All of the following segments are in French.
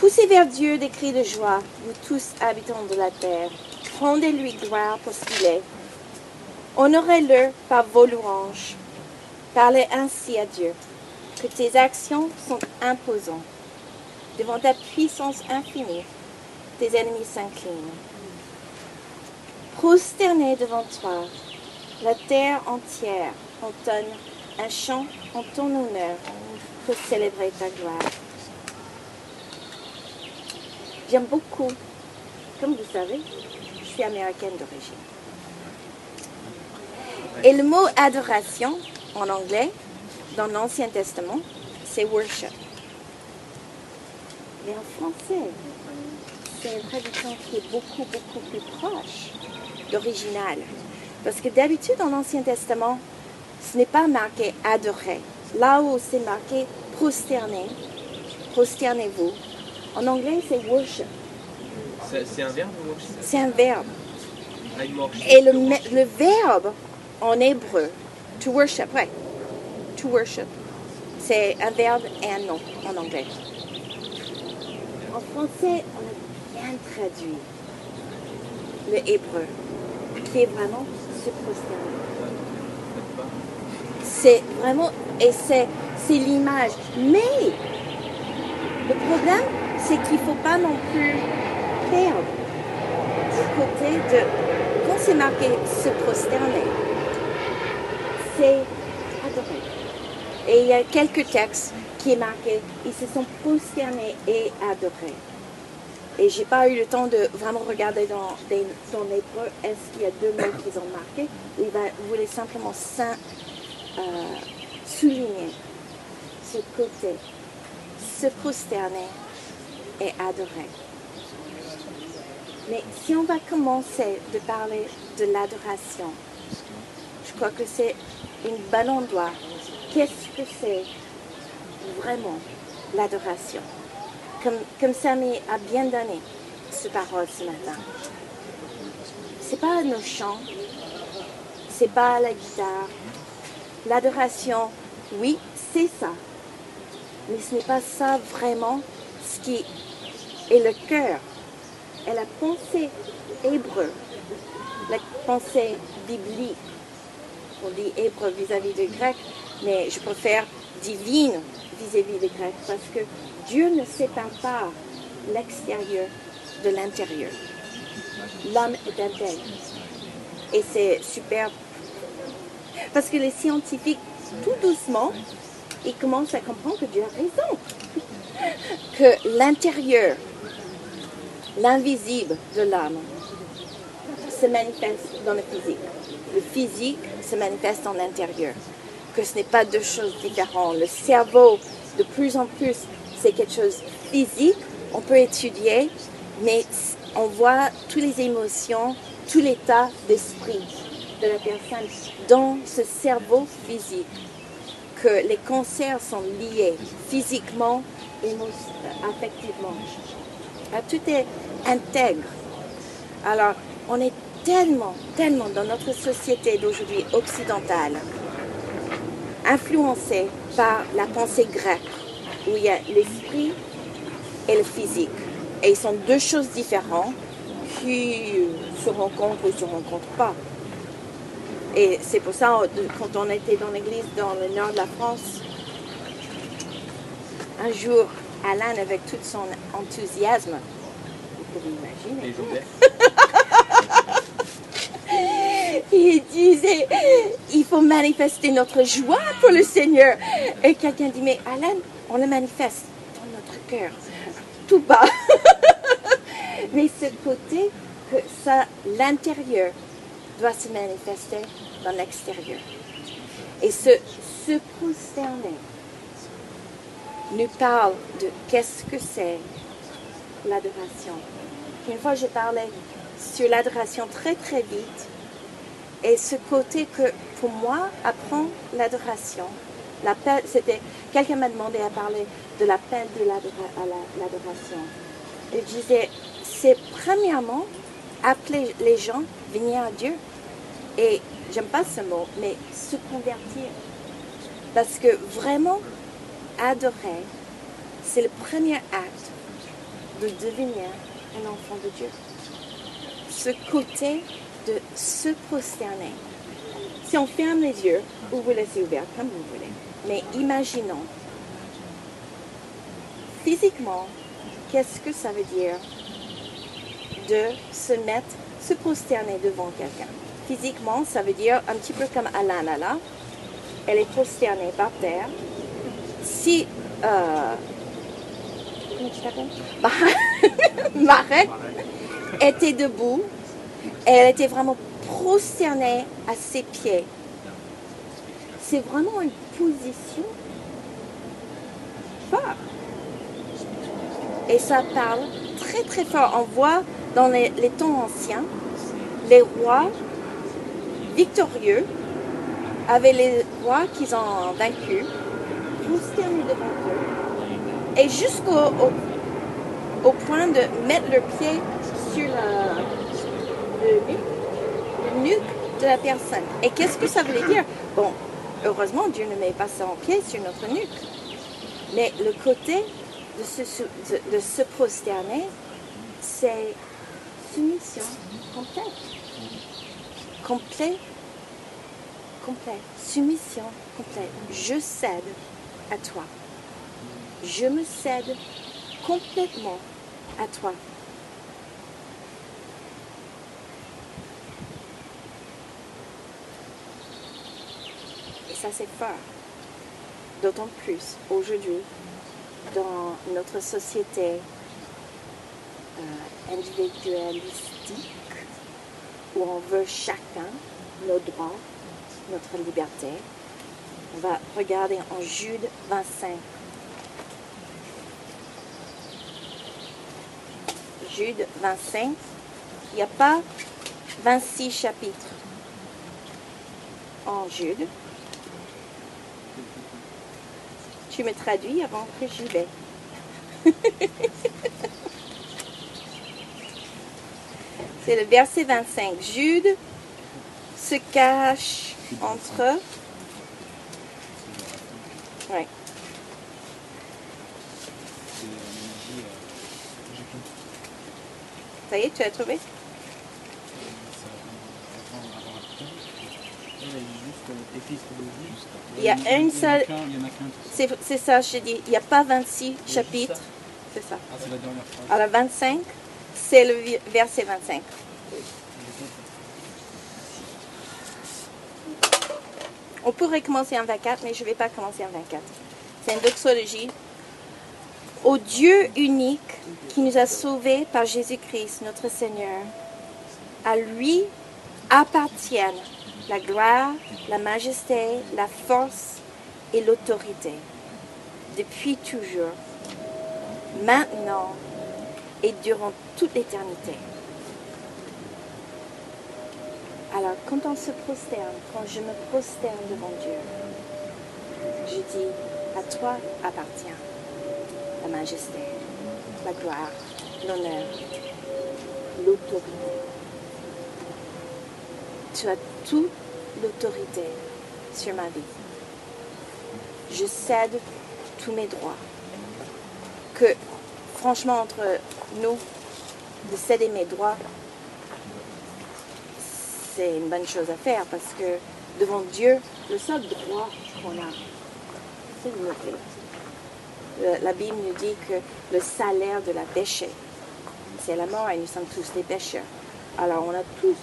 Poussez vers Dieu des cris de joie, vous tous habitants de la terre. Rendez-lui gloire pour ce qu'il est. Honorez-le par vos louanges. Parlez ainsi à Dieu, que tes actions sont imposantes. Devant ta puissance infinie, tes ennemis s'inclinent. Prosternés devant toi, la terre entière entonne un chant en ton honneur pour célébrer ta gloire. J'aime beaucoup, comme vous savez, je suis américaine d'origine. Et le mot adoration en anglais, dans l'Ancien Testament, c'est worship. Mais en français, c'est une traduction qui est beaucoup, beaucoup plus proche d'original. Parce que d'habitude, dans l'Ancien Testament, ce n'est pas marqué adorer. Là où c'est marqué prosterner, prosternez-vous. En anglais, c'est worship. C'est un verbe C'est un verbe. Et le, le verbe en hébreu, to worship, ouais. To worship. C'est un verbe et un nom en anglais. En français, on a bien traduit le hébreu, qui est vraiment se prosterner. C'est vraiment, et c'est l'image. Mais le problème, c'est qu'il ne faut pas non plus perdre du côté de, quand c'est marqué se prosterner, c'est adorer. Et il y a quelques textes qui est marqué, ils se sont prosternés et adorés. Et j'ai pas eu le temps de vraiment regarder dans, dans l'hébreu, est-ce qu'il y a deux mots qu'ils ont marqués, ou il va, voulait simplement saint, euh, souligner ce côté, se prosterner et adorer. Mais si on va commencer de parler de l'adoration, je crois que c'est un bon endroit. Qu'est-ce que c'est vraiment l'adoration? Comme, comme Samy a bien donné ce parole ce matin. C'est pas nos chants, c'est pas la guitare. L'adoration, oui, c'est ça. Mais ce n'est pas ça vraiment ce qui est le cœur et la pensée hébreu, la pensée biblique. On dit hébreu vis-à-vis du grec, mais je préfère divine vis-à-vis des Grecs parce que Dieu ne sépare pas l'extérieur de l'intérieur. L'homme est intègre. Et c'est super. Parce que les scientifiques, tout doucement, ils commencent à comprendre que Dieu a raison. Que l'intérieur, l'invisible de l'âme, se manifeste dans le physique. Le physique se manifeste dans l'intérieur. Que ce n'est pas deux choses différentes. Le cerveau, de plus en plus, c'est quelque chose de physique. On peut étudier, mais on voit toutes les émotions, tout l'état d'esprit de la personne dans ce cerveau physique. Que les cancers sont liés physiquement, affectivement. Ah, tout est intègre. Alors, on est tellement, tellement dans notre société d'aujourd'hui occidentale, influencé par la pensée grecque, où il y a l'esprit et le physique. Et ils sont deux choses différentes qui se rencontrent ou se rencontrent pas. Et c'est pour ça, quand on était dans l'église dans le nord de la France, un jour, Alain, avec tout son enthousiasme, vous pouvez imaginer, il disait, il faut manifester notre joie pour le Seigneur. Et quelqu'un dit, mais Alain, on le manifeste dans notre cœur, tout bas. mais ce côté que ça, l'intérieur doit se manifester dans l'extérieur. Et se prosterner nous parle de qu'est-ce que c'est l'adoration. Une fois, j'ai parlé sur l'adoration très très vite. Et ce côté que pour moi, apprendre l'adoration, c'était quelqu'un m'a demandé à parler de l'appel de l'adoration. Et je disais, c'est premièrement appeler les gens venir à Dieu. Et j'aime pas ce mot, mais se convertir. Parce que vraiment, adorer, c'est le premier acte de devenir un enfant de Dieu. Ce côté de se prosterner. Si on ferme les yeux, ou vous laissez ouverts comme vous voulez, mais imaginons, physiquement, qu'est-ce que ça veut dire de se mettre, se prosterner devant quelqu'un? Physiquement, ça veut dire un petit peu comme Alana là, elle est prosternée par terre. Si euh, t'appelles? Était debout elle était vraiment prosternée à ses pieds. C'est vraiment une position forte. Et ça parle très très fort. On voit dans les, les temps anciens, les rois victorieux avaient les rois qu'ils ont vaincus, devant eux, et jusqu'au au, point de mettre leurs pieds sur la, le nuque, le nuque de la personne. Et qu'est-ce que ça voulait dire? Bon, heureusement, Dieu ne met pas son pied sur notre nuque. Mais le côté de se, de, de se prosterner, c'est soumission complète. Complet, complet. Soumission complète. Je cède à toi. Je me cède complètement à toi. Et ça, c'est fort. D'autant plus aujourd'hui, dans notre société euh, individualistique, où on veut chacun nos droits, notre liberté. On va regarder en Jude 25. Jude 25. Il n'y a pas 26 chapitres en Jude. Tu me traduis avant que j'y vais. C'est le verset 25. Jude se cache entre. Ouais. Ça y est, tu as trouvé Il y a une seule. C'est ça, je dis. Il n'y a pas 26 chapitres. C'est ça. Ah, la. Alors 25, c'est le verset 25. On pourrait commencer en 24, mais je ne vais pas commencer en 24. C'est une doxologie. Au Dieu unique qui nous a sauvés par Jésus-Christ, notre Seigneur, à lui appartiennent la gloire, la majesté, la force et l'autorité, depuis toujours, maintenant et durant toute l'éternité. Alors, quand on se prosterne, quand je me prosterne devant Dieu, je dis, à toi appartient majesté, la gloire, l'honneur, l'autorité. Tu as toute l'autorité sur ma vie. Je cède tous mes droits. Que, franchement, entre nous, de céder mes droits, c'est une bonne chose à faire parce que devant Dieu, le seul droit qu'on a, c'est de mourir. Le- La Bible nous dit que le salaire de la péché, c'est la mort et nous sommes tous des pécheurs. Alors on a tous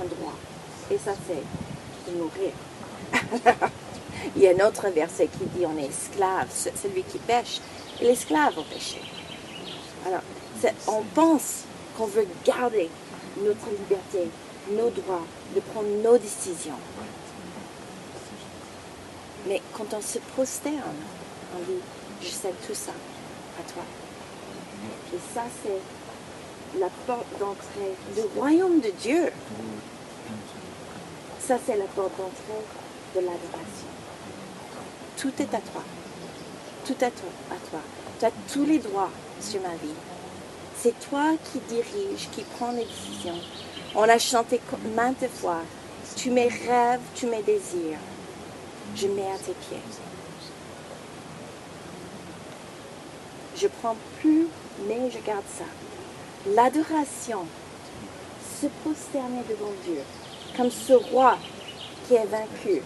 un droit. Et ça, c'est de mourir. Il y a un autre verset qui dit on est esclave, ce- celui qui pêche, est l'esclave au péché. Alors, on pense qu'on veut garder notre liberté, nos droits, de prendre nos décisions. Mais quand on se prosterne, je cède tout ça à toi. Et ça, c'est la porte d'entrée du royaume de Dieu. Ça, c'est la porte d'entrée de l'adoration. Tout est à toi. Tout à toi. À toi. Tu as tous les droits sur ma vie. C'est toi qui dirige, qui prends les décisions. On a chanté maintes fois. Tu mes rêves, tu mes désirs. Je mets à tes pieds. Je prends plus, mais je garde ça. L'adoration, se prosterner devant Dieu, comme ce roi qui est vaincu,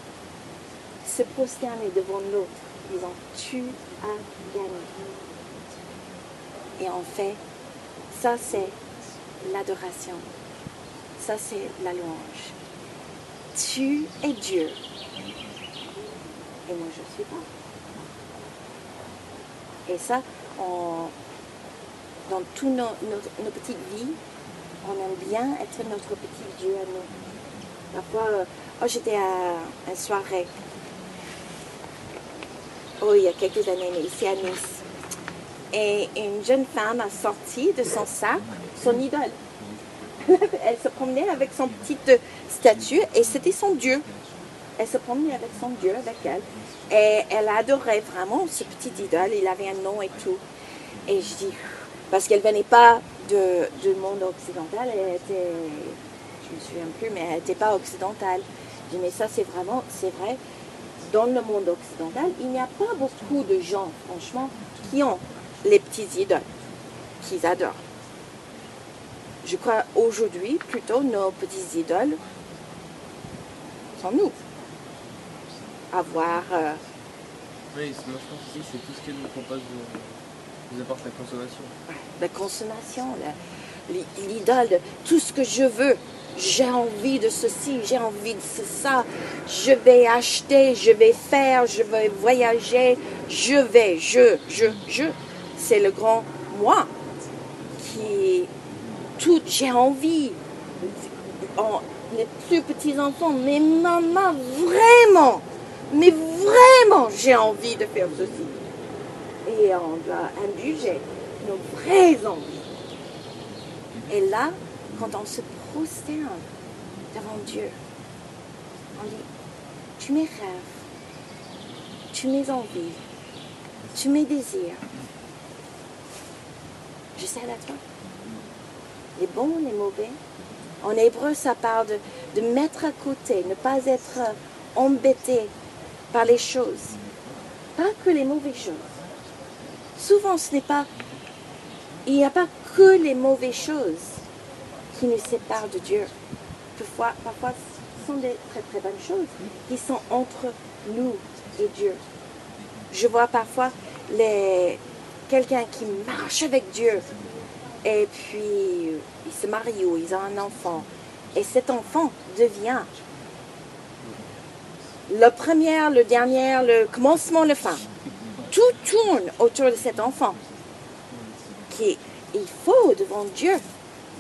se prosterner devant l'autre, disant Tu as gagné. Et en fait, ça c'est l'adoration. Ça c'est la louange. Tu es Dieu. Et moi je suis pas. Et ça, dans toutes nos, petites vies, on aime bien être notre petit Dieu à nous. Euh, oh, j'étais à une soirée, oh, il y a quelques années, ici à Nice. Et une jeune femme a sorti de son sac son idole. Elle se promenait avec son petite statue et c'était son Dieu. Elle se promenait avec son Dieu, avec elle. Et elle adorait vraiment ce petit idole. Il avait un nom et tout. Et je dis, parce qu'elle venait pas de, du monde occidental, elle était, je me souviens plus, mais elle n'était pas occidentale. Je dis, mais ça c'est vraiment, c'est vrai, dans le monde occidental, il n'y a pas beaucoup de gens, franchement, qui ont les petits idoles, qu'ils adorent. Je crois aujourd'hui, plutôt, nos petits idoles sont nous. Avoir, euh, Oui, moi je pense aussi c'est tout ce qu'elle nous propose de nous apporte la consommation. la consommation, l'idole, tout ce que je veux. J'ai envie de ceci, j'ai envie de ce- ça. Je vais acheter, je vais faire, je vais voyager, je vais, je, je, je. C'est le grand moi qui tout, j'ai envie. On- les plus petits enfants, mais maman, vraiment, mais vraiment, j'ai envie de faire ceci. Et on doit indulger nos vraies envies. Et là, quand on se prosterne devant Dieu, on dit, tu mes rêves, tu mes envies, tu mes désirs, je cède à toi. Les bons, les mauvais. En hébreu, ça parle de mettre à côté, ne pas être embêté par les choses. Pas que les mauvaises choses. Souvent, ce n'est pas. Il n'y a pas que les mauvaises choses qui nous séparent de Dieu. Parfois, parfois ce sont des très très bonnes choses qui sont entre nous et Dieu. Je vois parfois les, quelqu'un qui marche avec Dieu et puis il se marie ou ils ont un enfant et cet enfant devient le premier, le dernier, le commencement, le fin. Tout tourne autour de cet enfant. Il faut devant Dieu.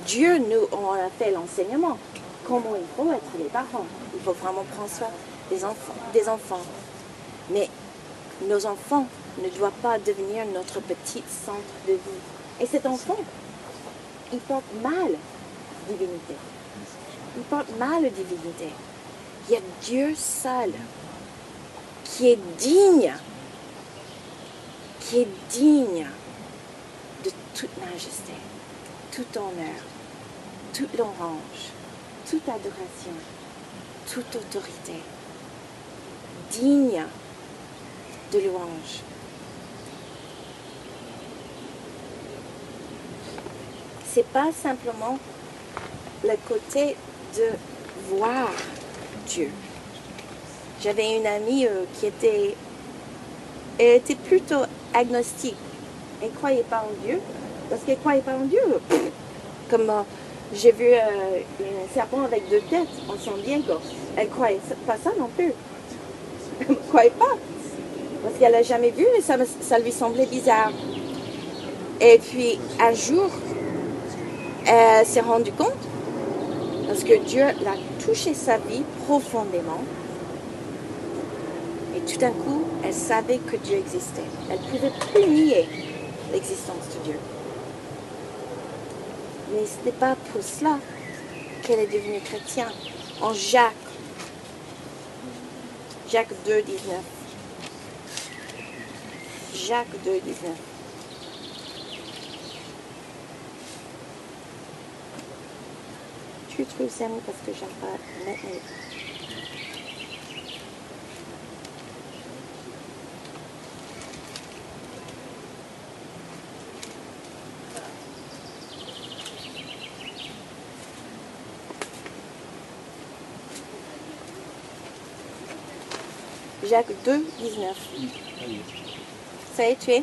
Dieu nous a fait l'enseignement. Comment il faut être les parents? Il faut vraiment prendre soin des enfants. Des enfants. Mais nos enfants ne doivent pas devenir notre petit centre de vie. Et cet enfant, il porte mal divinité. Il porte mal divinité. Il y a Dieu seul qui est digne, qui est digne de toute majesté, tout honneur, toute louange, toute adoration, toute autorité, digne de louange. C'est pas simplement le côté de voir J'avais une amie euh, qui était, plutôt agnostique. Elle ne croyait pas en Dieu. Parce qu'elle ne croyait pas en Dieu. Comme euh, j'ai vu euh, un serpent avec deux têtes en San Diego. Elle ne croyait pas ça non plus. Elle ne croyait pas. Parce qu'elle n'a jamais vu et ça lui semblait bizarre. Et puis un jour, elle s'est rendue compte parce que Dieu l'a touché sa vie profondément. Et tout d'un coup, elle savait que Dieu existait. Elle pouvait plus nier l'existence de Dieu. Mais ce n'est pas pour cela qu'elle est devenue chrétienne. En Jacques, Jacques 2, 19. Jacques 2, 19. suis tunisienne parce que j'aime pas maintenant. Jacques 2, 19. Ça y est, tu es?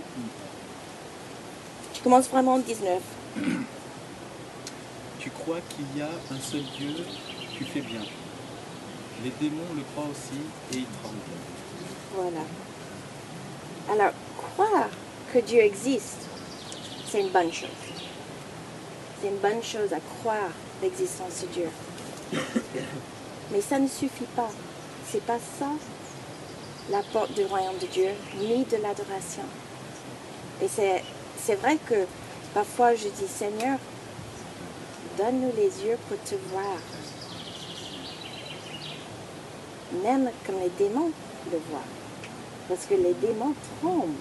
Tu commences vraiment 19. Crois qu'il y a un seul Dieu, tu fais bien. Les démons le croient aussi et ils tremblent. Voilà. Alors, croire que Dieu existe, c'est une bonne chose. C'est une bonne chose à croire l'existence de Dieu. Mais ça ne suffit pas. C'est pas ça la porte du royaume de Dieu, ni de l'adoration. Et c'est vrai que parfois je dis Seigneur, donne-nous les yeux pour te voir. Même comme les démons le voient. Parce que les démons tremblent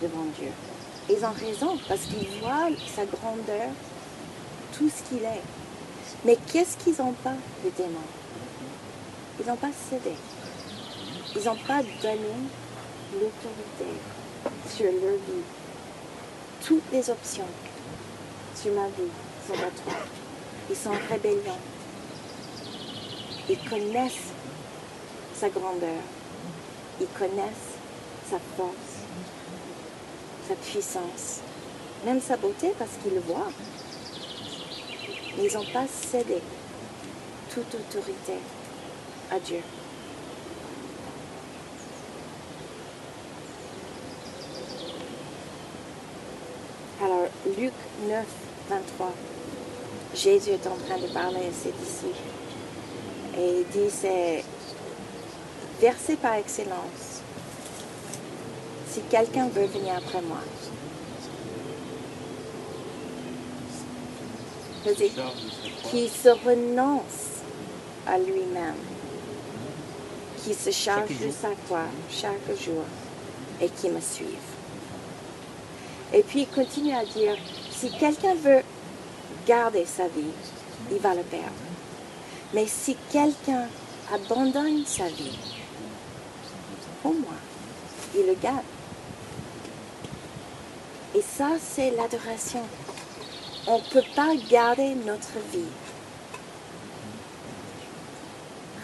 devant Dieu. Ils ont raison, parce qu'ils voient sa grandeur, tout ce qu'il est. Mais qu'est-ce qu'ils n'ont pas, les démons? Ils n'ont pas cédé. Ils n'ont pas donné l'autorité sur leur vie. Toutes les options sur ma vie Ils sont en rébellion. Ils connaissent sa grandeur. Ils connaissent sa force, sa puissance, même sa beauté parce qu'ils le voient. Mais ils n'ont pas cédé toute autorité à Dieu. Alors, Luc 9, 23, Jésus est en train de parler à ses disciples. Et il dit, c'est verset par excellence. Si quelqu'un veut venir après moi, qui se renonce à lui-même, qui se charge de sa croix chaque jour et qui me suive. Et puis il continue à dire, si quelqu'un veut garder sa vie, il va le perdre. Mais si quelqu'un abandonne sa vie, pour moi, il le garde. Et ça, c'est l'adoration. On ne peut pas garder notre vie.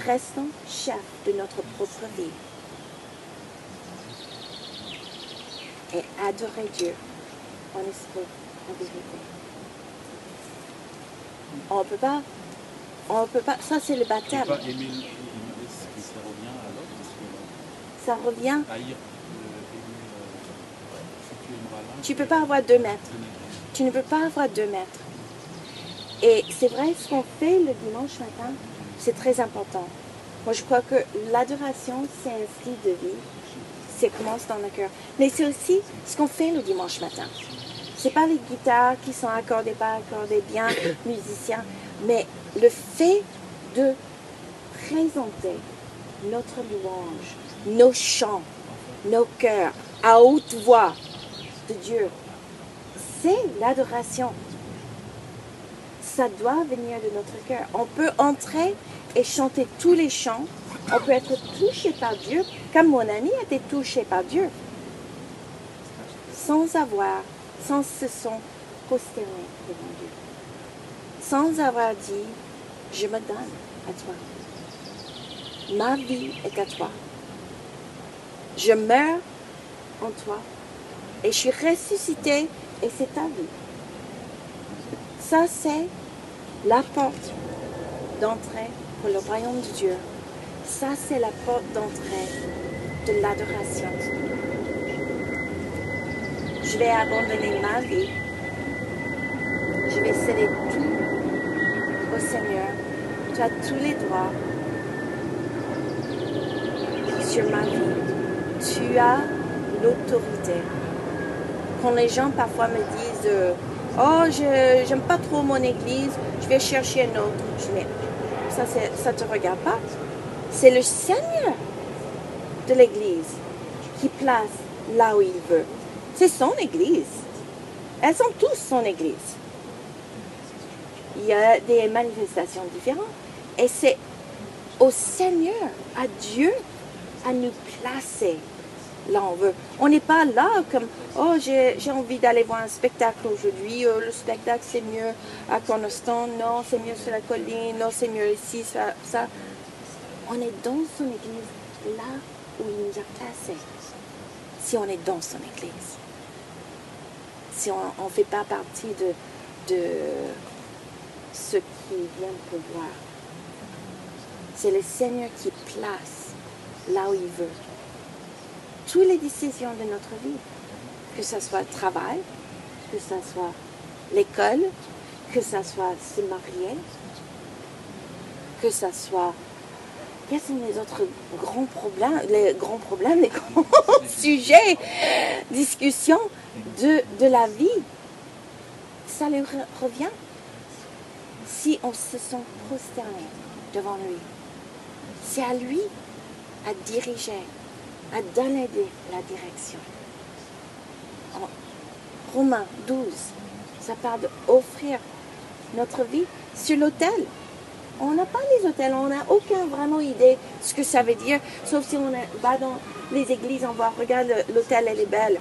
Restons chefs de notre propre vie. Et adorer Dieu en esprit, en vérité. On ne peut pas, on peut pas, ça c'est le baptême. pas aimer, aimer ce que ça revient à l'autre parce que Ça revient. haïr, euh, aimer, si tu peux pas avoir deux n'aimeras Tu ne peux pas avoir deux mètres. Et c'est vrai, ce qu'on fait le dimanche matin, c'est très important. Moi, je crois que l'adoration, c'est un style de vie. Ça commence dans le cœur. Mais c'est aussi ce qu'on fait le dimanche matin. C'est pas les guitares qui sont accordées, pas accordées bien, musiciens, mais le fait de présenter notre louange, nos chants, nos cœurs à haute voix de Dieu c'est l'adoration. Ça doit venir de notre cœur. On peut entrer et chanter tous les chants. On peut être touché par Dieu, comme mon ami été touché par Dieu, sans avoir, sans se sont prosternés devant Dieu, sans avoir dit, je me donne à toi. Ma vie est à toi. Je meurs en toi et je suis ressuscité et c'est ta vie. Ça, c'est la porte d'entrée pour le royaume de Dieu. Ça, c'est la porte d'entrée de l'adoration. Je vais abandonner ma vie. Je vais céder tout au Seigneur. Tu as tous les droits sur ma vie. Tu as l'autorité quand les gens parfois me disent Oh, je j'aime pas trop mon église, je vais chercher un autre. Je dis, ça, ça te regarde pas. C'est le Seigneur de l'église qui place là où il veut. C'est son église. Elles sont tous son église. Il y a des manifestations différentes. Et c'est au Seigneur, à Dieu, à nous placer là on veut. On n'est pas là comme oh j'ai envie d'aller voir un spectacle aujourd'hui. euh, le spectacle c'est mieux à Cornerstone. Non c'est mieux sur la colline. Non c'est mieux ici ça ça. On est dans son église là où il nous a placés, si on est dans son Église. Si on ne fait pas partie de, de ceux qui viennent pour voir. C'est le Seigneur qui place là où il veut. Toutes les décisions de notre vie, que ce soit le travail, que ce soit l'école, que ce soit se marier, que ce soit... Quels sont les autres grands problèmes, les grands problèmes, les grands sujets, discussions de, de la vie Ça lui re- revient si on se sent prosterné devant lui. C'est à lui à diriger, à donner la direction. En Romains 12, ça parle d'offrir notre vie sur l'autel. On n'a pas les hôtels, on n'a aucun vraiment idée ce que ça veut dire, sauf si on va dans les églises, on voit, regarde, l'hôtel, elle est belle.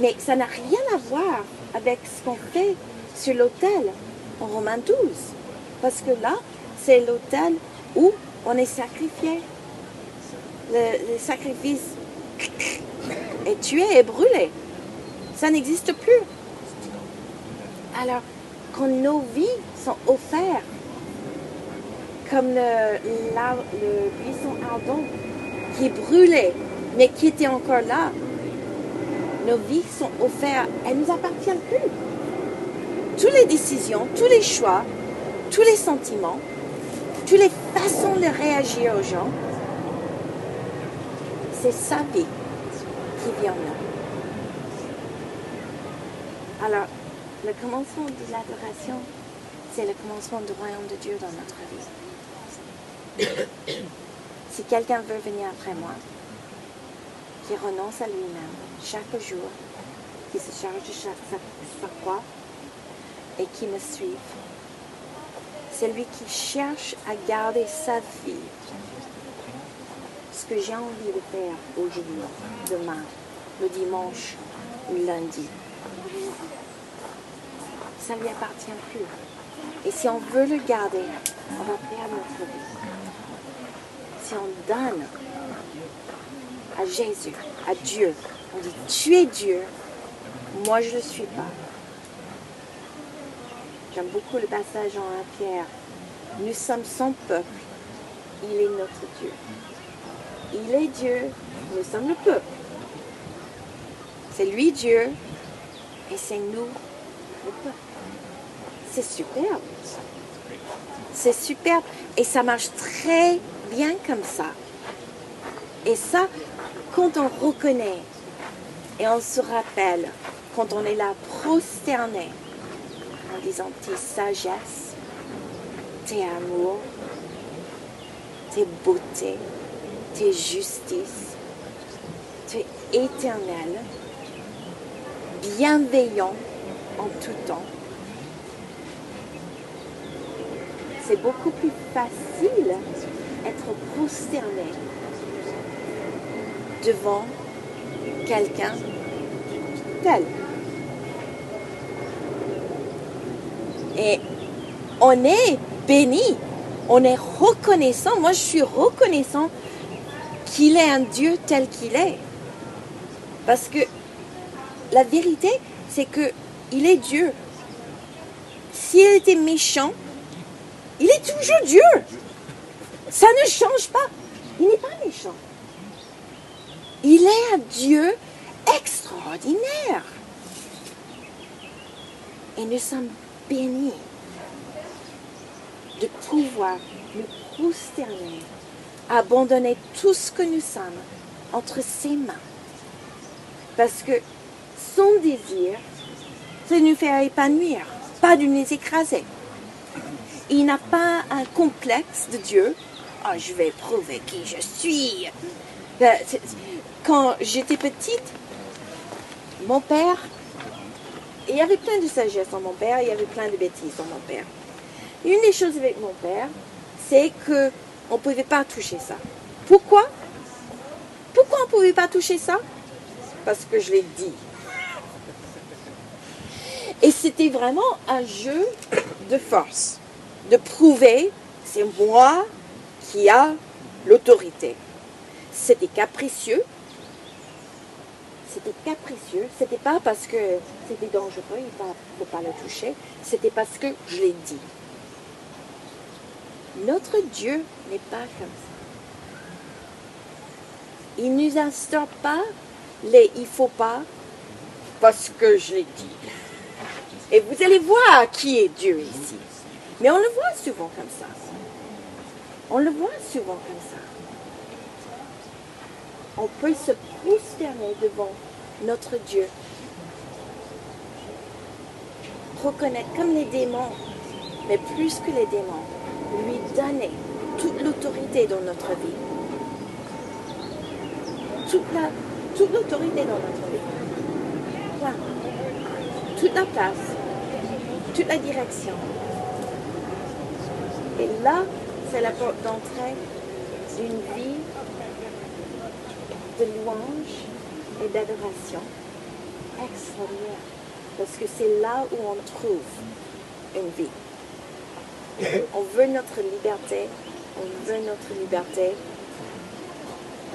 Mais ça n'a rien à voir avec ce qu'on fait sur l'autel en Romains 12. Parce que là, c'est l'autel où on est sacrifié. Le, le sacrifice est tué et brûlé. Ça n'existe plus. Alors, quand nos vies sont offertes, comme le, buisson ardent qui brûlait, mais qui était encore là, nos vies sont offertes, elles ne nous appartiennent plus. Toutes les décisions, tous les choix, tous les sentiments, toutes les façons de réagir aux gens, c'est sa vie qui vient là. Alors, le commencement de l'adoration, c'est le commencement du royaume de Dieu dans notre vie. si quelqu'un veut venir après moi, qui renonce à lui-même chaque jour, qui se charge de sa- sa croix et qui me suive, celui qui cherche à garder sa vie, ce que j'ai envie de faire aujourd'hui, demain, le dimanche ou lundi, ça ne lui appartient plus. Et si on veut le garder, on va perdre notre vie. Si on donne à Jésus, à Dieu, on dit tu es Dieu, moi je ne le suis pas. J'aime beaucoup le passage en 1 Pierre. Nous sommes son peuple, il est notre Dieu. Il est Dieu, nous sommes le peuple. C'est lui Dieu et c'est nous le peuple. C'est superbe. C'est superbe et ça marche très bien comme ça. Et ça, quand on reconnaît et on se rappelle, quand on est là prosterné, en disant tes sagesse, tes amours, tes beautés, tes justices, tu es éternel, bienveillant en tout temps. C'est beaucoup plus facile être prosterné devant quelqu'un tel. Et on est béni, on est reconnaissant. Moi, je suis reconnaissant qu'il est un Dieu tel qu'il est. Parce que la vérité, c'est que il est Dieu. S'il était méchant, il est toujours Dieu. Ça ne change pas. Il n'est pas méchant. Il est un Dieu extraordinaire. Et nous sommes bénis de pouvoir nous prosterner, abandonner tout ce que nous sommes entre ses mains. Parce que son désir, c'est de nous faire épanouir, pas de nous écraser. Il n'a pas un complexe de Dieu. Ah, je vais prouver qui je suis. Euh, Quand j'étais petite, mon père, il y avait plein de sagesse en mon père, il y avait plein de bêtises en mon père. Une des choses avec mon père, c'est que on ne pouvait pas toucher ça. Pourquoi? Pourquoi on ne pouvait pas toucher ça? Parce que je l'ai dit. Et c'était vraiment un jeu de force, de prouver c'est moi qui a l'autorité. c'était capricieux. C'était capricieux. C'était pas parce que c'était dangereux, il ne faut pas le toucher. C'était parce que je l'ai dit. Notre Dieu n'est pas comme ça. Il ne nous instaure pas les il faut pas parce que je l'ai dit. Et vous allez voir qui est Dieu ici. Mais on le voit souvent comme ça. On le voit souvent comme ça. On peut se prosterner devant notre Dieu. Reconnaître comme les démons, mais plus que les démons, lui donner toute l'autorité dans notre vie. Toute la, toute l'autorité dans notre vie. Toute la place, toute la direction. Et là, c'est la porte d'entrée d'une vie de louange et d'adoration extraordinaire. Parce que c'est là où on trouve une vie. On veut notre liberté. On veut notre liberté.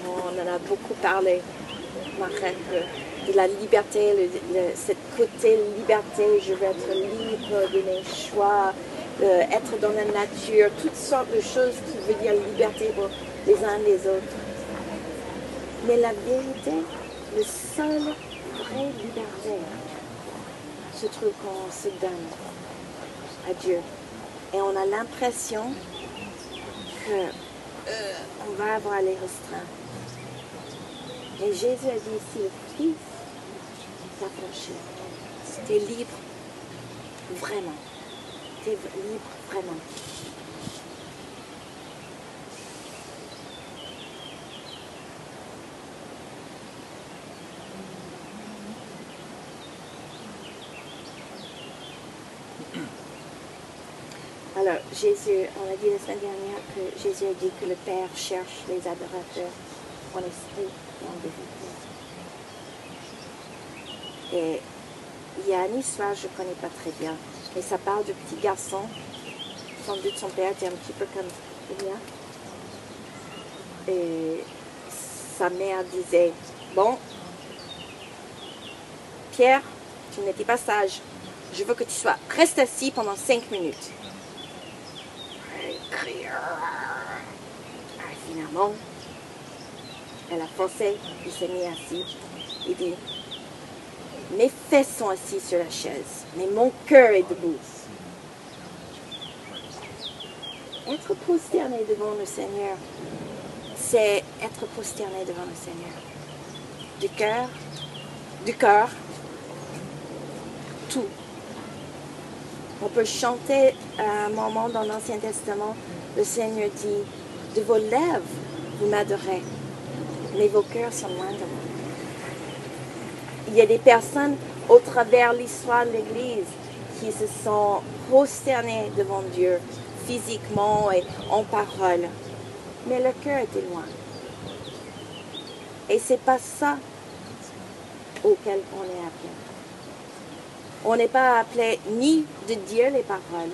On en a beaucoup parlé, Marek, de la liberté, le, cette côté liberté. Je veux être libre de mes choix, euh, être dans la nature, toutes sortes de choses qui veulent dire liberté pour les uns et les autres. Mais la vérité, le seul vrai liberté se trouve quand on se donne à Dieu. Et on a l'impression que euh, on va avoir les restreints. Et Jésus a dit ici, le Fils franchi. C'était libre, vraiment. Libre, vraiment. Alors, Jésus, on a dit la semaine dernière que Jésus a dit que le Père cherche les adorateurs en esprit et en vérité. Et il y a une histoire, je ne connais pas très bien, mais ça parle de petit garçon. Sans doute son père était un petit peu comme Elia. Et sa mère disait, bon, Pierre, tu n'étais pas sage. Je veux que tu sois, reste assis pendant cinq minutes. Ah, finalement, elle a forcé, il s'est mis assis. Il dit, mes fesses sont assises sur la chaise, mais mon cœur est debout. Être prosterné devant le Seigneur, c'est être prosterné devant le Seigneur. Du cœur, du cœur, tout. On peut chanter à un moment dans l'Ancien Testament, le Seigneur dit, de vos lèvres, vous m'adorez, mais vos cœurs sont loin de moi. Il y a des personnes au travers l'histoire de l'Église qui se sont prosternées devant Dieu, physiquement et en parole, mais le cœur était loin. Et c'est pas ça auquel on est appelé. On n'est pas appelé ni de dire les paroles,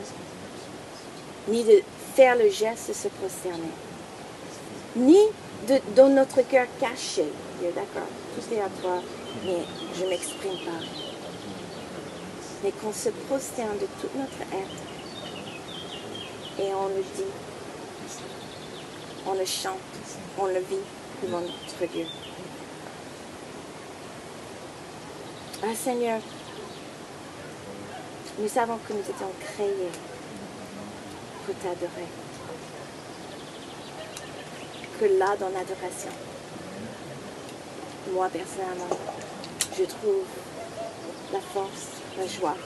ni de faire le geste de se prosterner, ni de, dans notre cœur caché. D'accord, tout est à toi, mais je ne m'exprime pas. Mais qu'on se prosterne de tout notre être et on le dit, on le chante, on le vit devant notre Dieu. Ah Seigneur, nous savons que nous étions créés pour t'adorer. Que là, dans l'adoration, moi personnellement, je trouve la force, la joie,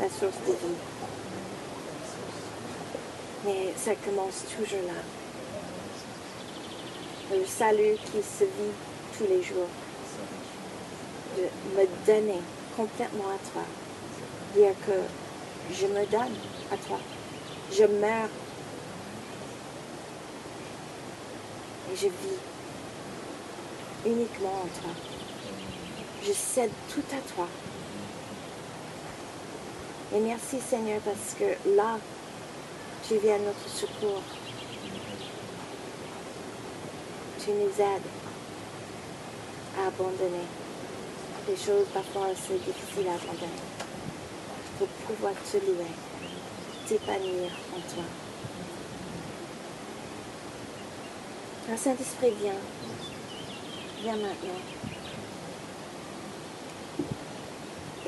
la source de vie. Mais ça commence toujours là. Le salut qui se vit tous les jours. De me donner complètement à toi dire que je me donne à toi. Je meurs. Et je vis uniquement en toi. Je cède tout à toi. Et merci Seigneur parce que là, tu viens à notre secours. tu nous aides à abandonner les choses parfois assez difficiles à abandonner pour pouvoir te louer, t'épanouir en toi. Un Saint-Esprit, viens. Viens maintenant.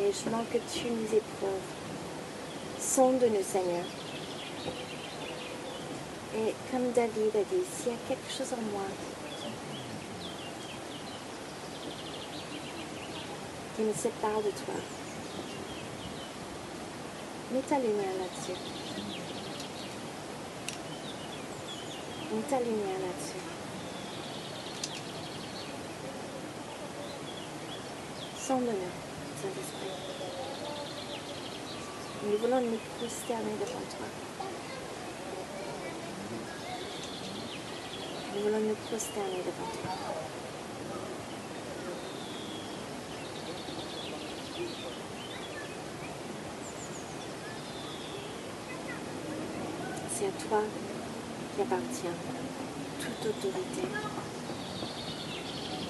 Et demande que tu nous éprouves. Sonde-nous, Seigneur. Et comme David a dit, s'il y a quelque chose en moi qui me sépare de toi, mets ta lumière là-dessus. Mets ta lumière là-dessus. Sonde-nous, Saint-Esprit. Nous voulons nous prosterner devant toi. Nous voulons nous prosterner devant toi. C'est à toi qui appartient toute autorité,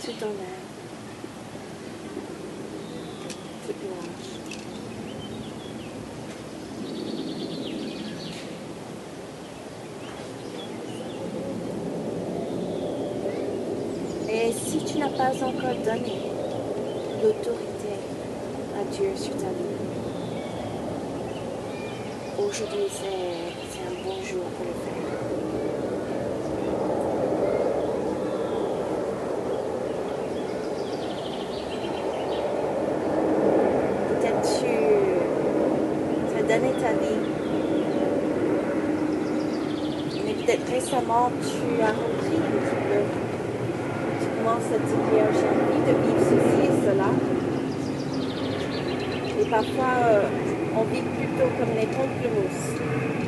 tout honneur, toute louange. Et si tu n'as pas encore donné l'autorité à Dieu sur ta vie, aujourd'hui c'est un bon jour pour le faire. Peut-être tu as donné ta mais peut-être récemment tu as repris un petit peu. Tu commences à te dire j'ai envie de vivre ceci et cela. Et parfois euh, on vit plutôt comme les pamplemousses,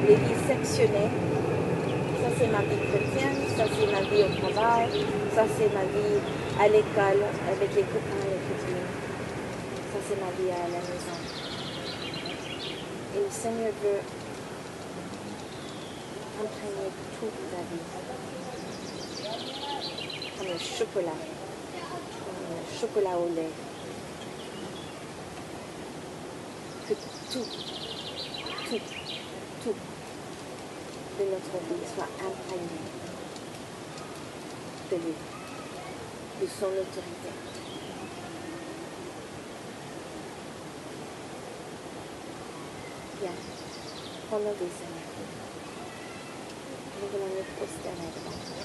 les vies sectionnées. Ça c'est ma vie chrétienne, ça c'est ma vie au travail, ça c'est ma vie à l'école avec les copains et les copines. Ça c'est ma vie à la maison. Et le Seigneur veut imprégner toute ta vie. Comme le chocolat. Comme le chocolat au lait. Que tout, tout, tout de notre vie soit imprégné de lui, de son autorité. Prends-nous des Seigneur. Nous voulons nous prosterner devant toi.